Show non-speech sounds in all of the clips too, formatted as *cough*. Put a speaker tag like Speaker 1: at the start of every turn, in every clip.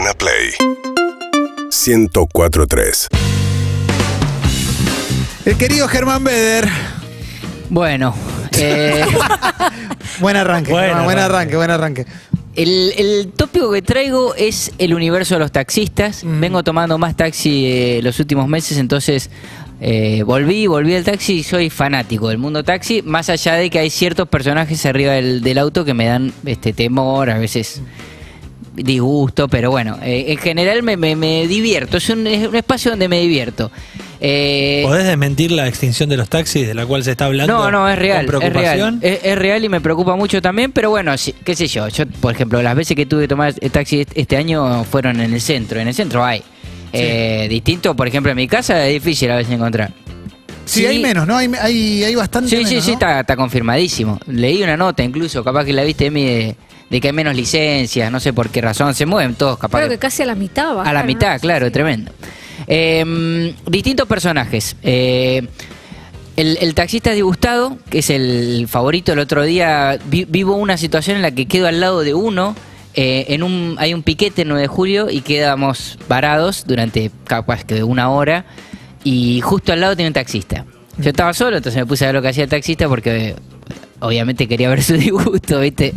Speaker 1: Urbana Play 1043.
Speaker 2: El querido Germán Beder.
Speaker 3: Bueno, eh, *laughs*
Speaker 2: Buen arranque,
Speaker 4: Buen
Speaker 2: Germán, buen
Speaker 4: arranque.
Speaker 2: buen arranque.
Speaker 3: el, el tópico que traigo es el universo de los taxistas.
Speaker 2: Mm.
Speaker 3: Vengo tomando más taxi eh, los últimos meses, entonces eh, volví, volví al taxi y soy fanático del mundo taxi, más allá de que hay ciertos personajes arriba del, del auto que me dan este temor, a veces disgusto, pero bueno, eh, en general me, me- me divierto, es un, es un espacio donde me divierto. Eh,
Speaker 4: ¿Podés desmentir la extinción de los taxis de la cual se está hablando?
Speaker 3: No, no, es real,
Speaker 4: Con
Speaker 3: es real. Es, es real y me preocupa mucho también, pero bueno, qué sé yo. Yo, por ejemplo, las veces que tuve que tomar el taxi est- este año fueron en el centro. En el centro hay. Eh, distinto, por ejemplo, en mi casa es difícil a veces encontrar.
Speaker 2: Sí, hay menos, ¿no? Hay, hay, hay bastante
Speaker 3: Sí,
Speaker 2: menos,
Speaker 3: sí, sí,
Speaker 2: ¿no?
Speaker 3: está, está confirmadísimo. Leí una nota incluso, capaz que la viste de mí, de, de que hay menos licencias, no sé por qué razón. Se mueven todos, capaz.
Speaker 5: Creo
Speaker 3: que-
Speaker 5: que casi a la mitad
Speaker 3: a la mitad, claro, tremendo. Eh, distintos personajes. Eh, el, el taxista disgustado, que es el favorito, el otro día vi- vivo una situación en la que quedo al lado de uno. eh, en un, hay un piquete el 9 de julio y quedamos varados durante capaz que una hora y justo al lado tiene un taxista. Yo estaba solo, entonces me puse a ver lo que hacía el taxista porque obviamente quería ver su *laughs* disgusto, ¿viste?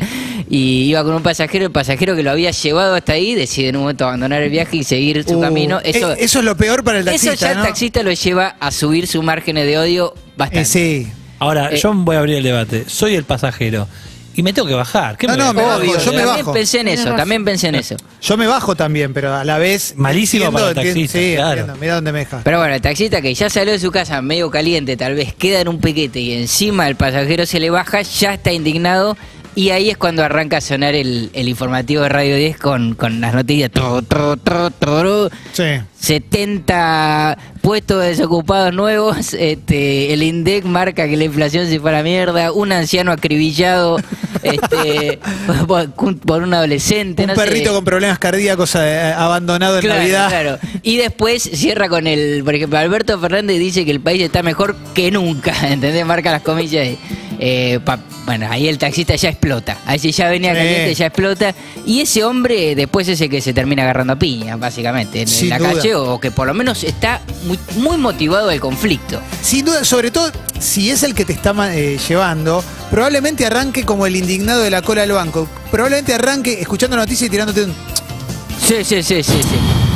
Speaker 3: Y iba con un pasajero, el pasajero que lo había llevado hasta ahí decide en un momento abandonar el viaje y seguir su
Speaker 2: Uh,
Speaker 3: camino. Eso,
Speaker 2: eh, eso es lo peor para el taxista,
Speaker 3: eso ya
Speaker 2: ¿no?
Speaker 3: el taxista lo lleva a subir sus márgenes de odio bastante.
Speaker 2: Eh, sí.
Speaker 4: Ahora,
Speaker 3: Eh,
Speaker 4: yo voy a abrir el debate. Soy el pasajero y me tengo que bajar. ¿Qué
Speaker 2: No,
Speaker 4: me
Speaker 2: no,
Speaker 4: voy a
Speaker 2: me bajo, yo me
Speaker 3: también
Speaker 2: bajo.
Speaker 3: pensé en eso, también pensé en eso.
Speaker 2: Yo me bajo también, pero a la vez.
Speaker 4: Malísimo
Speaker 2: entiendo,
Speaker 4: para el
Speaker 2: entiendo,
Speaker 4: taxista,
Speaker 2: Sí,
Speaker 4: claro.
Speaker 2: entiendo, mira dónde me deja.
Speaker 3: Pero bueno, el taxista que ya salió de su casa medio caliente, tal vez queda en un piquete y encima el pasajero se le baja, ya está indignado. Y ahí es cuando arranca a sonar el, el informativo de Radio 10 con, con las noticias. Tru, tru, tru, tru.
Speaker 2: Sí.
Speaker 3: 70 puestos desocupados nuevos. Este, el INDEC marca que la inflación se fue a la mierda. Un anciano acribillado *laughs* este, por, por un adolescente.
Speaker 2: Un
Speaker 3: no sé.
Speaker 2: perrito con problemas cardíacos eh, abandonado en
Speaker 3: Claro,
Speaker 2: Navidad.
Speaker 3: claro. Y después cierra con el, por ejemplo, Alberto Fernández dice que el país está mejor que nunca, *laughs* ¿entendés? Marca las comillas. ahí. Eh, pa- bueno, ahí el taxista ya explota. Ahí si ya venía caliente, ya explota. Y ese hombre después es el que se termina agarrando a piña, básicamente, en, la
Speaker 2: duda.
Speaker 3: calle, o que por lo menos está muy, muy motivado el conflicto.
Speaker 2: Sin duda, sobre todo si es el que te está eh, llevando, probablemente arranque como el indignado de la cola del banco. Probablemente arranque escuchando noticias y tirándote un.
Speaker 3: Sí, sí, sí, sí, sí.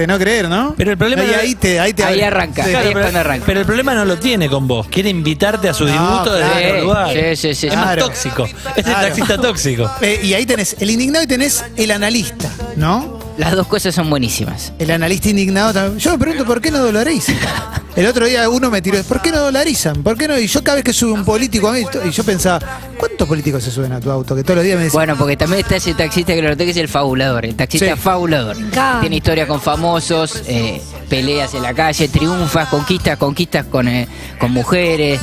Speaker 2: De no creer, ¿no?
Speaker 4: Pero el problema
Speaker 2: Ahí,
Speaker 4: no-
Speaker 2: ahí te, ahí te
Speaker 3: Ahí arranca.
Speaker 2: Sí.
Speaker 3: Ahí
Speaker 4: Claro,
Speaker 3: es cuando arranca.
Speaker 4: pero el problema no lo tiene con vos. Quiere invitarte a su
Speaker 2: No,
Speaker 4: disgusto desde
Speaker 2: claro.
Speaker 4: otro lugar.
Speaker 3: Sí, sí, sí,
Speaker 4: Es más
Speaker 2: Claro.
Speaker 4: tóxico. Es
Speaker 2: Claro.
Speaker 4: el taxista tóxico. *laughs*
Speaker 2: Eh, y ahí tenés el indignado y tenés el analista, ¿no?
Speaker 3: Las dos cosas son buenísimas.
Speaker 2: El analista indignado también. Yo me pregunto por qué no dolarizan. *laughs* El otro día uno me tiró, ¿por qué no dolarizan? ¿Por qué no? Y yo cada vez que sube un político a mí, y yo pensaba, ¿cuántos políticos se suben a tu auto? Que todos los días me decían,
Speaker 3: Bueno, porque también está ese taxista que lo noté que es el fabulador, el taxista
Speaker 2: Sí.
Speaker 3: fabulador. Tiene historia con famosos, eh, peleas en la calle, triunfas, conquistas, conquistas con, eh, con mujeres.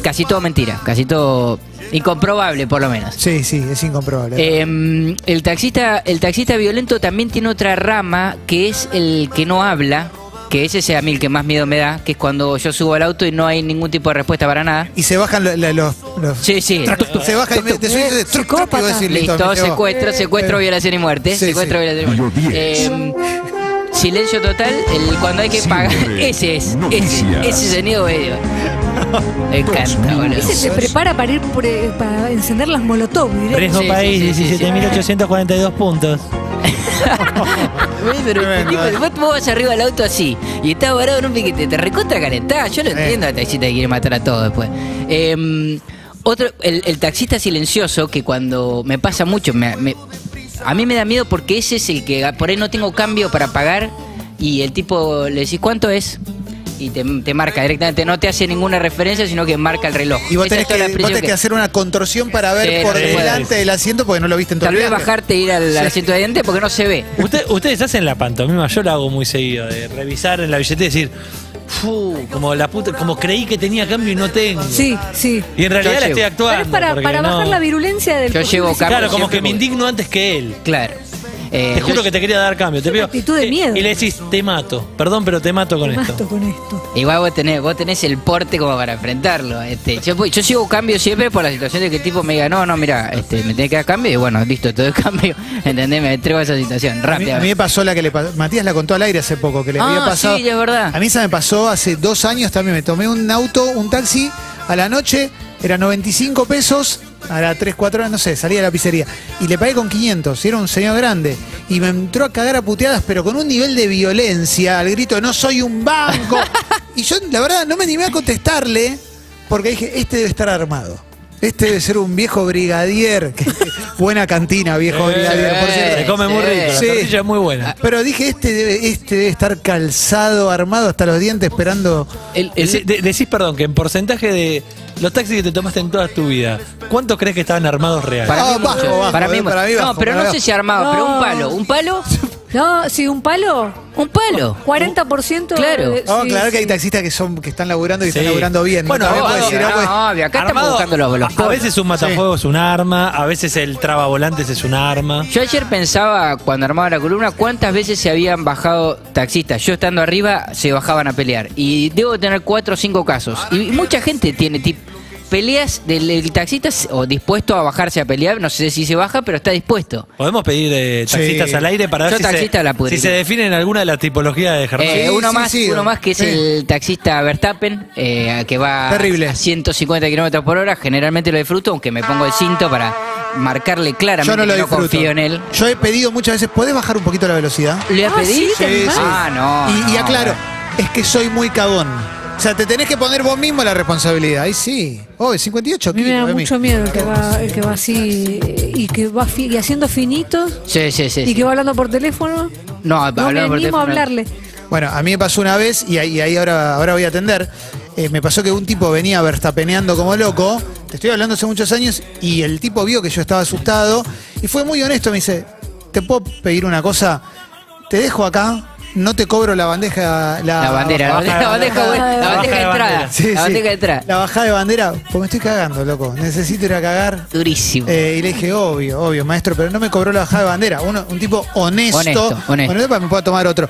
Speaker 3: Casi todo mentira, casi todo incomprobable por lo menos.
Speaker 2: sí, sí, es incomprobable.
Speaker 3: Eh, el taxista, el taxista violento también tiene otra rama que es el que no habla, que ese es a mí el que más miedo me da, que es cuando yo subo al auto y no hay ningún tipo de respuesta para nada.
Speaker 2: y se bajan la- los, los-
Speaker 3: Sí, sí.
Speaker 2: Se baja y me, te subís y
Speaker 5: Eh,
Speaker 2: truc, truc, y vos
Speaker 5: psicópata.
Speaker 2: decís,
Speaker 3: Listo,
Speaker 2: me llevo.
Speaker 3: secuestro, secuestro,
Speaker 2: Eh,
Speaker 3: violación y muerte.
Speaker 2: sí,
Speaker 3: secuestro,
Speaker 2: sí.
Speaker 3: violación y muerte. Eh, silencio total, el, cuando hay que pagar. *laughs* Ese es, ese, ese sonido medio. Me encanta, boludo.
Speaker 5: Ese se prepara para ir por, eh, para encender las molotov directo.
Speaker 4: Riesgo
Speaker 3: Sí,
Speaker 4: país,
Speaker 3: sí, sí, sí, sí.
Speaker 4: 17.842 puntos. *laughs*
Speaker 3: Pero este tipo,
Speaker 2: eh.
Speaker 3: vos, vos vas arriba del auto así y estás varado en un piquete, te recontra calentás. Yo lo entiendo al taxista que quiere matar a todos después. Eh, otro, el, el taxista silencioso que cuando me pasa mucho, me- me- a mí me da miedo porque ese es el que por ahí no tengo cambio para pagar y el tipo le decís cuánto es y te, te marca directamente, no te hace ninguna referencia, sino que marca el reloj.
Speaker 2: Y vos
Speaker 3: Esa
Speaker 2: tenés,
Speaker 3: la
Speaker 2: que, vos tenés que hacer una contorsión para ver
Speaker 3: Sí,
Speaker 2: por
Speaker 3: sí,
Speaker 2: delante
Speaker 4: sí.
Speaker 2: del asiento porque no lo viste en todo
Speaker 3: Tal vez bajarte e ir al, al asiento de adelante porque no se ve.
Speaker 4: Usted- ustedes hacen la pantomima, yo lo hago muy seguido, de revisar en la billetera y decir, "Fu, como la puta, como creí que tenía cambio y no tengo.
Speaker 5: Sí, sí.
Speaker 4: Y en realidad la estoy actuando.
Speaker 5: Pero es para, para
Speaker 4: no-
Speaker 5: bajar la virulencia del
Speaker 3: Yo llevo.
Speaker 4: Claro, como que me indigno antes que él.
Speaker 3: Claro. Eh,
Speaker 4: Te juro
Speaker 3: yo-
Speaker 4: que te quería dar cambio. Te
Speaker 5: Es una
Speaker 4: pido,
Speaker 5: actitud de
Speaker 4: eh,
Speaker 5: miedo.
Speaker 4: Y le decís, te mato. Perdón, pero te mato con
Speaker 5: Te
Speaker 4: esto.
Speaker 5: mato con esto.
Speaker 3: Igual vos tenés, vos tenés el porte como para enfrentarlo. Este, yo, sigo cambio siempre por la situación de que el tipo me diga, no, no, mira, este, me tenés que dar cambio y bueno, listo, todo el *laughs* cambio. ¿Entendés? Me entrego a esa situación,
Speaker 2: A mí,
Speaker 3: rápido.
Speaker 2: a mí me pasó la que le pasó. Matías la contó al aire hace poco, que le
Speaker 3: Ah,
Speaker 2: había pasado.
Speaker 3: sí, es verdad.
Speaker 2: A mí se me pasó hace dos años también. Me tomé un auto, un taxi a la noche, era 95 pesos, a las 3, 4 horas, no sé, salía de la pizzería. Y le pagué con 500, y era un señor grande. Y me entró a cagar a puteadas, pero con un nivel de violencia, al grito, no soy un banco. *laughs* y yo, la verdad, no me animé a contestarle, porque dije, este debe estar armado. Este debe ser un viejo brigadier. buena cantina, viejo
Speaker 4: Eh,
Speaker 2: brigadier, por cierto.
Speaker 4: Se come muy
Speaker 3: Sí.
Speaker 4: rico, la
Speaker 2: Sí.
Speaker 4: tortilla es muy buena.
Speaker 2: Pero dije, este debe, este debe estar calzado, armado hasta los dientes, esperando.
Speaker 3: El- el-
Speaker 4: Decí- de- decís, perdón, que en porcentaje de los taxis que te tomaste en toda tu vida, ¿cuánto crees que estaban armados reales?
Speaker 3: para
Speaker 2: Ah,
Speaker 3: mí,
Speaker 2: bajo,
Speaker 3: para mí,
Speaker 2: eh, para mí
Speaker 3: no,
Speaker 2: bajo,
Speaker 3: pero
Speaker 2: para
Speaker 3: no sé si armado, pero un
Speaker 5: No.
Speaker 3: palo, un palo, *laughs*
Speaker 5: No, sí, un palo.
Speaker 3: un palo.
Speaker 5: 40%.
Speaker 3: Claro.
Speaker 5: de- sí,
Speaker 2: aclarar que hay taxistas que son que están laburando y
Speaker 4: Sí.
Speaker 2: están laburando bien.
Speaker 4: Bueno, obvio,
Speaker 2: puede decir,
Speaker 3: no,
Speaker 2: pues,
Speaker 3: obvio, acá estamos buscando los, los
Speaker 4: a, veces un matafuego es un arma, a veces el trabavolantes es un arma.
Speaker 3: Yo ayer pensaba, cuando armaba la columna, cuántas veces se habían bajado taxistas. Yo estando arriba, se bajaban a pelear. Y debo tener cuatro o cinco casos. Y mucha gente tiene tip, peleas del el taxista o dispuesto a bajarse a pelear. No sé si se baja, pero está dispuesto.
Speaker 4: Podemos pedir eh, taxistas
Speaker 2: Sí.
Speaker 4: al aire para ver
Speaker 3: Yo
Speaker 4: si
Speaker 3: taxista
Speaker 4: se,
Speaker 3: la pudriría.
Speaker 4: si se define en alguna de las tipologías de Germán.
Speaker 3: Eh,
Speaker 2: Sí,
Speaker 3: uno
Speaker 2: sí,
Speaker 3: más,
Speaker 2: sí,
Speaker 3: uno más que es
Speaker 2: sí.
Speaker 3: el taxista Verstappen, eh, que va
Speaker 2: Terrible.
Speaker 3: a 150 kilómetros por hora. Generalmente lo disfruto, aunque me pongo el cinto para marcarle claramente
Speaker 2: yo no lo
Speaker 3: que no
Speaker 2: disfruto.
Speaker 3: confío en él.
Speaker 2: Yo he pedido muchas veces, ¿podés bajar un poquito la velocidad?
Speaker 3: ¿Le
Speaker 5: Ah,
Speaker 3: pedí?
Speaker 5: sí, te
Speaker 2: Sí,
Speaker 5: animás.
Speaker 2: sí.
Speaker 3: Ah, no.
Speaker 2: y, y
Speaker 3: no,
Speaker 2: aclaro, es que soy muy cagón. O sea, te tenés que poner vos mismo la responsabilidad. Ahí sí. Oh, 58
Speaker 5: A mí me da
Speaker 2: kilos.
Speaker 5: Mucho miedo el que va, el que va así eh, y que va fi- y haciendo finitos
Speaker 3: Sí, sí, sí.
Speaker 5: y
Speaker 3: sí.
Speaker 5: que va hablando por teléfono.
Speaker 3: No,
Speaker 5: No me
Speaker 3: hablando por
Speaker 5: animo a
Speaker 3: teléfono.
Speaker 5: hablarle.
Speaker 2: Bueno, a mí me pasó una vez, y ahí, y ahí ahora, ahora voy a atender. eh, me pasó que un tipo venía verstapeneando como loco. Te estoy hablando hace muchos años, y el tipo vio que yo estaba asustado. Y fue muy honesto. Me dice: ¿Te puedo pedir una cosa? Te dejo acá, no te cobro la bandeja. La,
Speaker 3: La bandera, la bandeja, la
Speaker 5: La
Speaker 3: bandeja de entrada.
Speaker 2: Sí,
Speaker 3: La
Speaker 2: sí.
Speaker 3: bandeja de entrada.
Speaker 2: La bajada de bandera, pues me estoy cagando, loco. Necesito ir a cagar.
Speaker 3: Durísimo.
Speaker 2: Eh, y le dije, obvio, obvio, maestro, pero no me cobró la bajada de bandera. Uno, un tipo honesto,
Speaker 3: Honesto, honesto.
Speaker 2: para que me pueda tomar otro.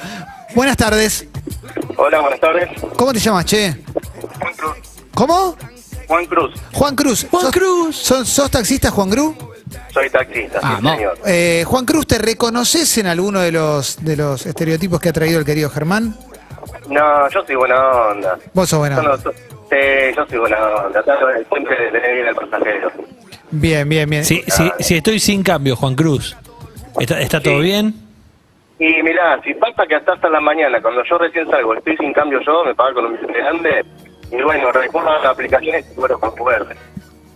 Speaker 2: Buenas tardes.
Speaker 6: Hola, buenas tardes.
Speaker 2: ¿Cómo te llamas, che?
Speaker 6: Juan Cruz.
Speaker 2: ¿Cómo?
Speaker 6: Juan Cruz.
Speaker 2: Juan Cruz.
Speaker 4: Juan
Speaker 2: ¿Sos-
Speaker 4: Cruz.
Speaker 2: ¿Sos, sos taxista, Juan Cruz?
Speaker 6: Soy taxista, sí, señor.
Speaker 2: Eh, Juan Cruz, ¿te reconoces en alguno de los, de los estereotipos que ha traído el querido Germán?
Speaker 6: No, yo soy buena onda.
Speaker 2: Vos sos buena.
Speaker 6: Yo no sí, yo soy buena onda. Trato de- siempre de tener bien al pasajero.
Speaker 2: Bien, bien, bien.
Speaker 4: Si, si, si estoy sin cambio, Juan Cruz, ¿está, está todo
Speaker 6: Sí.
Speaker 4: bien?
Speaker 6: Y mirá, si pasa que hasta hasta la mañana, cuando yo recién salgo, estoy sin cambio yo, me pago con un grande, y bueno, recuerdo las aplicaciones y bueno, con QR.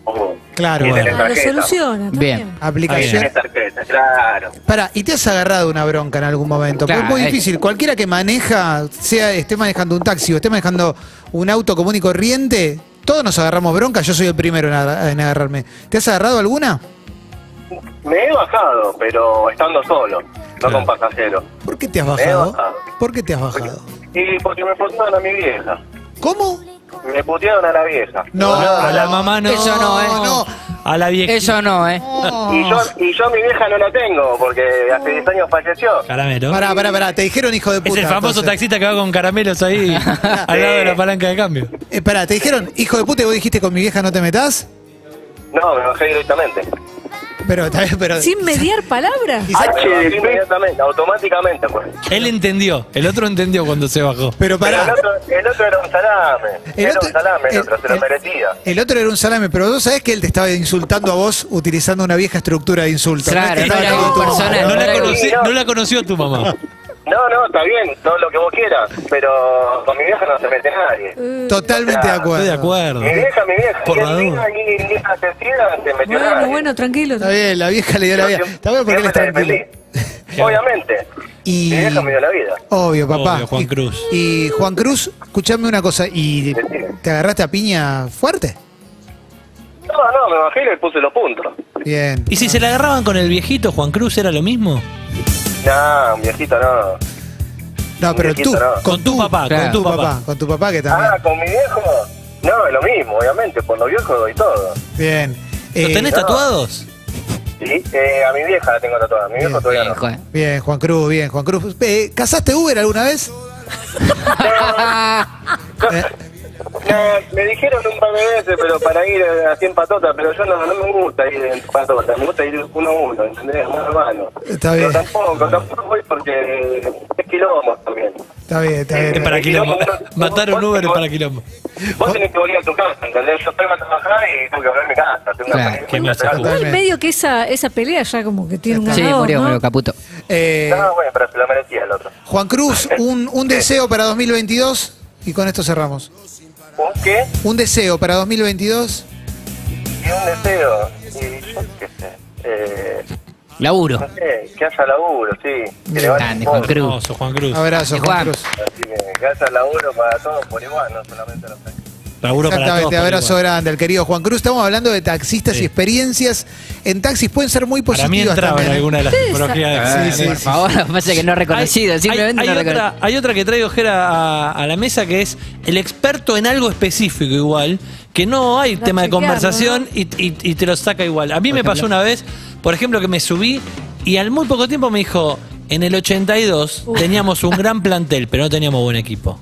Speaker 6: O-
Speaker 2: Claro, bueno.
Speaker 5: Ah, lo
Speaker 6: tarjeta.
Speaker 5: soluciona. está
Speaker 3: Bien.
Speaker 2: Aplicación.
Speaker 6: tarjeta, claro.
Speaker 2: Para, ¿y te has agarrado una bronca en algún momento? Porque
Speaker 3: Claro,
Speaker 2: es muy
Speaker 3: eh.
Speaker 2: difícil. Cualquiera que maneja, sea esté manejando un taxi o esté manejando un auto común y corriente, todos nos agarramos bronca. Yo soy el primero en, agar- en agarrarme. ¿Te has agarrado alguna?
Speaker 6: Me he bajado, pero estando solo, no con pasajero.
Speaker 2: ¿Por qué te has bajado?
Speaker 6: bajado.
Speaker 2: ¿Por qué te has bajado?
Speaker 6: Y porque me putearon a mi vieja.
Speaker 2: ¿Cómo?
Speaker 6: Me putearon a la vieja.
Speaker 2: No,
Speaker 4: A la mamá no.
Speaker 3: Eso no, ¿eh?
Speaker 2: No.
Speaker 4: A la vieja.
Speaker 3: Eso no, ¿eh?
Speaker 6: Y yo, y yo a mi vieja no la tengo, porque hace 10 años falleció.
Speaker 4: Caramelo.
Speaker 2: Pará, pará, pará. Te dijeron hijo de puta.
Speaker 4: es el famoso
Speaker 2: entonces.
Speaker 4: taxista que va con caramelos ahí *laughs* al lado de la palanca de cambio.
Speaker 2: Eh, pará, te dijeron hijo de puta y vos dijiste con mi vieja no te metas.
Speaker 6: No, me bajé directamente.
Speaker 2: Pero, pero.
Speaker 5: Sin mediar palabras. *laughs*
Speaker 6: bajé inmediatamente, automáticamente, pues.
Speaker 4: Él entendió, el otro entendió cuando se bajó.
Speaker 2: pero
Speaker 6: Pero el
Speaker 2: pará.
Speaker 6: otro, el otro era un salame.
Speaker 2: El
Speaker 6: era
Speaker 2: otro-
Speaker 6: un salame, el,
Speaker 2: el-
Speaker 6: otro se lo merecía.
Speaker 2: El otro era un salame, pero vos sabés que él te estaba insultando a vos utilizando una vieja estructura de insulto.
Speaker 3: Claro, no era
Speaker 4: la, conocí-
Speaker 6: no
Speaker 4: la conoció tu mamá.
Speaker 6: No, no, está bien, todo lo que vos quieras, pero con mi vieja no se mete nadie.
Speaker 2: Totalmente de acuerdo.
Speaker 4: Estoy de acuerdo.
Speaker 6: Mi vieja, mi vieja,
Speaker 4: Por la duda.
Speaker 6: se metió
Speaker 5: Bueno,
Speaker 6: nadie.
Speaker 5: bueno, tranquilo.
Speaker 2: Está bien, la vieja le dio la vida. Está bueno porque él es tranquilo. *laughs*
Speaker 6: Obviamente.
Speaker 2: Y-
Speaker 6: Mi vieja me dio la vida.
Speaker 2: Obvio, papá.
Speaker 4: Obvio, Juan
Speaker 2: Y-
Speaker 4: Cruz.
Speaker 2: Y, Juan Cruz, escuchame una cosa. ¿Y
Speaker 6: Decime.
Speaker 2: te agarraste a piña fuerte?
Speaker 6: No, no, me bajé y le puse los puntos.
Speaker 2: Bien.
Speaker 4: ¿Y si se la agarraban con el viejito Juan Cruz era lo mismo?
Speaker 6: No, viejito no.
Speaker 2: No, pero
Speaker 6: viejito
Speaker 2: tú,
Speaker 6: no.
Speaker 4: Con tu papá,
Speaker 3: Claro.
Speaker 4: con tu papá.
Speaker 2: Con tu papá que también.
Speaker 6: Ah, con mi viejo. No, es lo mismo, obviamente. Por los viejos doy todo.
Speaker 2: Bien.
Speaker 4: ¿Los
Speaker 2: Eh,
Speaker 4: tenés
Speaker 6: no.
Speaker 4: tatuados?
Speaker 1: Sí, eh, a mi vieja la tengo tatuada, a mi viejo
Speaker 2: Bien.
Speaker 1: todavía
Speaker 3: Eh,
Speaker 1: no.
Speaker 3: joder.
Speaker 2: Bien, Juan Cruz, bien, Juan Cruz. Eh, ¿Casaste Uber alguna vez? *laughs*
Speaker 1: No, me dijeron un par de veces, pero para ir eh, así en patota, pero yo no, no me gusta ir en patota, me gusta ir uno a uno, ¿entendés? Muy hermano.
Speaker 2: Está bien.
Speaker 1: Pero tampoco, tampoco voy porque es quilombo también.
Speaker 2: Está bien, está bien.
Speaker 4: Es para quilombo. *laughs* Matar un Uber es para quilombo.
Speaker 1: Vos tenés que volver a tu casa, ¿entendés? Yo tengo que trabajar y tengo que volver a mi casa. Tengo
Speaker 3: Claro,
Speaker 1: una
Speaker 4: que me hace
Speaker 1: familia,
Speaker 2: jugar.
Speaker 5: Igual medio que esa, esa pelea ya como que tiene un
Speaker 3: Sí,
Speaker 5: ganador,
Speaker 3: murió,
Speaker 5: ¿no?
Speaker 3: murió, Caputo.
Speaker 2: Eh,
Speaker 1: No, bueno, pero se lo merecía el otro.
Speaker 2: Juan Cruz, *laughs* un, un deseo para 2022 y con esto cerramos.
Speaker 1: ¿Un qué?
Speaker 2: Un deseo para 2022.
Speaker 1: Y un deseo. Y yo qué sé. Eh,
Speaker 3: Laburo.
Speaker 1: no sé, que haya laburo, sí. Que
Speaker 3: Grande, Juan. Cruz.
Speaker 4: Hermoso, Juan Cruz.
Speaker 2: Abrazo, Juan. Cruz.
Speaker 1: Así que que haya laburo para todos por igual, no solamente los
Speaker 4: Laburo para todos.
Speaker 2: Exactamente, abrazo grande al querido Juan Cruz. Estamos hablando de taxistas
Speaker 4: Sí.
Speaker 2: y experiencias en taxis. Pueden ser muy
Speaker 4: Para mí
Speaker 2: positivas
Speaker 4: entraba en
Speaker 2: también. ¿eh?
Speaker 4: alguna de las tipologías.
Speaker 3: Ah,
Speaker 2: sí,
Speaker 3: por
Speaker 2: sí,
Speaker 3: favor, *laughs* pasa que no es reconocido,
Speaker 4: Hay-
Speaker 3: simplemente
Speaker 4: hay,
Speaker 3: no
Speaker 4: hay
Speaker 3: reconocido.
Speaker 4: otra, hay otra que traigo Jera a, a la mesa que es el experto en algo específico igual, que no hay tema de conversación y, y- y te lo saca igual. A mí me pasó una vez, por ejemplo, que me subí y al muy poco tiempo me dijo, en el 82 teníamos un gran plantel, pero no teníamos buen equipo.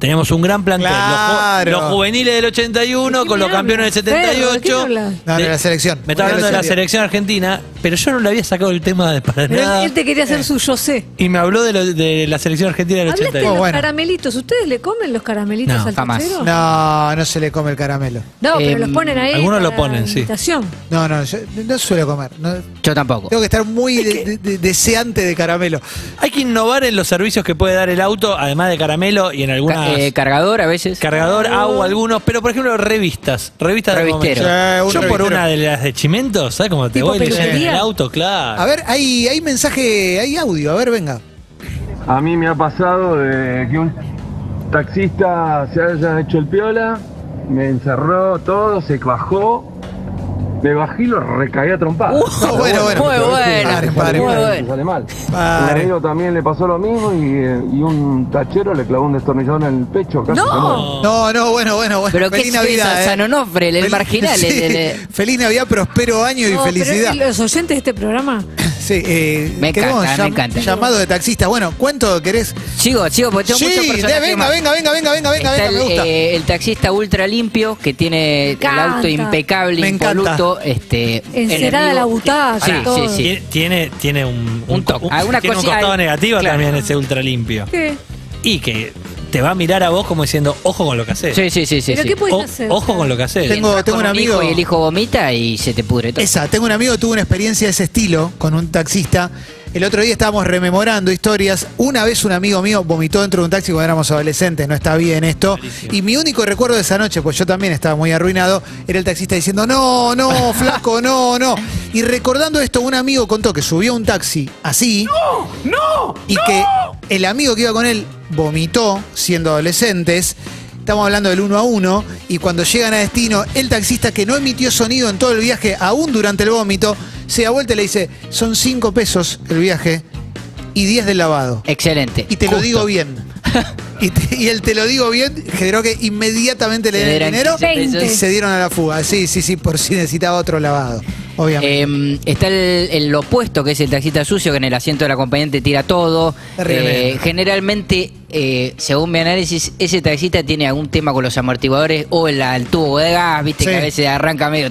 Speaker 4: Teníamos un gran plantel. Los ju-
Speaker 2: Claro.
Speaker 4: Los, juveniles del 81
Speaker 5: ¿De qué
Speaker 4: con los campeones del
Speaker 5: hablas? Ferro, ¿de qué me
Speaker 4: 78.
Speaker 5: hablas?
Speaker 2: No, de la selección.
Speaker 4: Me estaba hablando de la selección argentina, pero yo no le había sacado el tema de para
Speaker 5: Pero
Speaker 4: nada.
Speaker 5: él te quería hacer su yo sé.
Speaker 4: Y me habló de, lo- de la selección argentina del
Speaker 5: Hablaste de
Speaker 4: 81.
Speaker 5: los
Speaker 2: bueno.
Speaker 5: caramelitos. ¿Ustedes le comen los caramelitos
Speaker 4: No,
Speaker 5: al
Speaker 3: jamás.
Speaker 2: No, no se le come el caramelo.
Speaker 5: No, pero
Speaker 3: Em,
Speaker 5: los ponen ahí.
Speaker 4: algunos lo ponen, sí.
Speaker 2: No, no, yo no suelo comer. no-
Speaker 3: Yo tampoco.
Speaker 2: tengo que estar muy de- de- de- deseante de caramelo.
Speaker 4: Hay que innovar en los servicios que puede dar el auto, además de caramelo y en algunas
Speaker 3: Ca- eh, cargador a veces.
Speaker 4: cargador, agua, algunos, pero por ejemplo revistas, revistas de
Speaker 3: Revistero.
Speaker 4: momento.
Speaker 2: Sí, un
Speaker 4: Yo por una de las de Chimento, ¿sabes cómo te
Speaker 5: ¿Tipo
Speaker 4: voy leyendo en el auto? Claro.
Speaker 2: A ver, hay, hay mensaje, hay audio. A ver, venga.
Speaker 7: A mí me ha pasado de que un taxista se haya hecho el piola, me encerró todo, se bajó, me bajé y lo recagué a trompadas.
Speaker 2: No, bueno, bueno.
Speaker 3: muy bueno. Muy bueno.
Speaker 7: sale mal.
Speaker 2: Pare.
Speaker 7: Un amigo también le pasó lo mismo y, eh, y un tachero le clavó un destornillador en el pecho. Casi
Speaker 5: ¡No!
Speaker 2: No, no, bueno, bueno, bueno.
Speaker 3: Pero qué
Speaker 2: Feliz
Speaker 3: es
Speaker 2: Navidad. eh.
Speaker 3: San Onofre, el
Speaker 2: Fel-
Speaker 3: marginal, *laughs*
Speaker 2: sí.
Speaker 3: el- el-
Speaker 2: Feliz Navidad, prospero año y
Speaker 5: No, pero
Speaker 2: felicidad.
Speaker 5: los oyentes de este programa.
Speaker 2: Sí, eh,
Speaker 3: Me encanta, me encanta.
Speaker 2: llamado de taxistas. Bueno, ¿cuánto querés?
Speaker 3: Sigo, sigo, porque tengo
Speaker 2: Sí,
Speaker 3: muchos
Speaker 2: de-
Speaker 3: personajes
Speaker 2: venga,
Speaker 3: más.
Speaker 2: venga, venga, venga, venga, venga, venga,
Speaker 3: el,
Speaker 2: me gusta.
Speaker 3: eh, el taxista ultra limpio que tiene el auto impecable,
Speaker 2: Me encanta.
Speaker 3: impoluto, este,
Speaker 5: Encerada la butaca,
Speaker 3: Sí,
Speaker 5: todo.
Speaker 3: sí, sí.
Speaker 4: Tiene, tiene, tiene un,
Speaker 3: Un toque. Alguna
Speaker 4: tiene un costado
Speaker 3: al-
Speaker 4: negativo
Speaker 3: claro.
Speaker 4: también ese ultra limpio.
Speaker 5: ¿Qué?
Speaker 4: Y que te va a mirar a vos como diciendo, ojo con lo que haces.
Speaker 3: Sí, sí, sí, sí.
Speaker 5: ¿Pero
Speaker 3: sí.
Speaker 5: qué puedes
Speaker 4: O-
Speaker 5: hacer?
Speaker 4: ojo con lo que haces.
Speaker 2: Tengo-
Speaker 3: Entras con
Speaker 2: un amigo-
Speaker 3: hijo y el hijo vomita y se te pudre todo.
Speaker 2: Esa, tengo un amigo que tuvo una experiencia de ese estilo con un taxista. El otro día estábamos rememorando historias. Una vez un amigo mío vomitó dentro de un taxi cuando éramos adolescentes, no está bien esto. Y mi único recuerdo de esa noche, pues yo también estaba muy arruinado, era el taxista diciendo, no, no, *laughs* flaco, no, no. Y recordando esto, un amigo contó que subió a un taxi así. Y que el amigo que iba con él vomitó siendo adolescentes. Estamos hablando del uno a uno. Y cuando llegan a destino, el taxista que no emitió sonido en todo el viaje, aún durante el vómito, se da vuelta y le dice: Son cinco pesos el viaje y 10 del lavado.
Speaker 3: Excelente.
Speaker 2: Y te lo digo bien. *laughs* Y, te- y el te lo digo bien generó que inmediatamente le
Speaker 3: Le
Speaker 2: den el
Speaker 3: dieran
Speaker 2: dinero
Speaker 3: 15
Speaker 2: y se dieron a la fuga. Sí, sí, sí, por si necesitaba otro lavado. Obviamente.
Speaker 3: Eh, está el, el opuesto, que es el taxista sucio, que en el asiento del acompañante tira todo. Eh, generalmente, eh, según mi análisis, ese taxista tiene algún tema con los amortiguadores o el, el tubo de gas, viste
Speaker 2: Sí.
Speaker 3: que a veces arranca medio...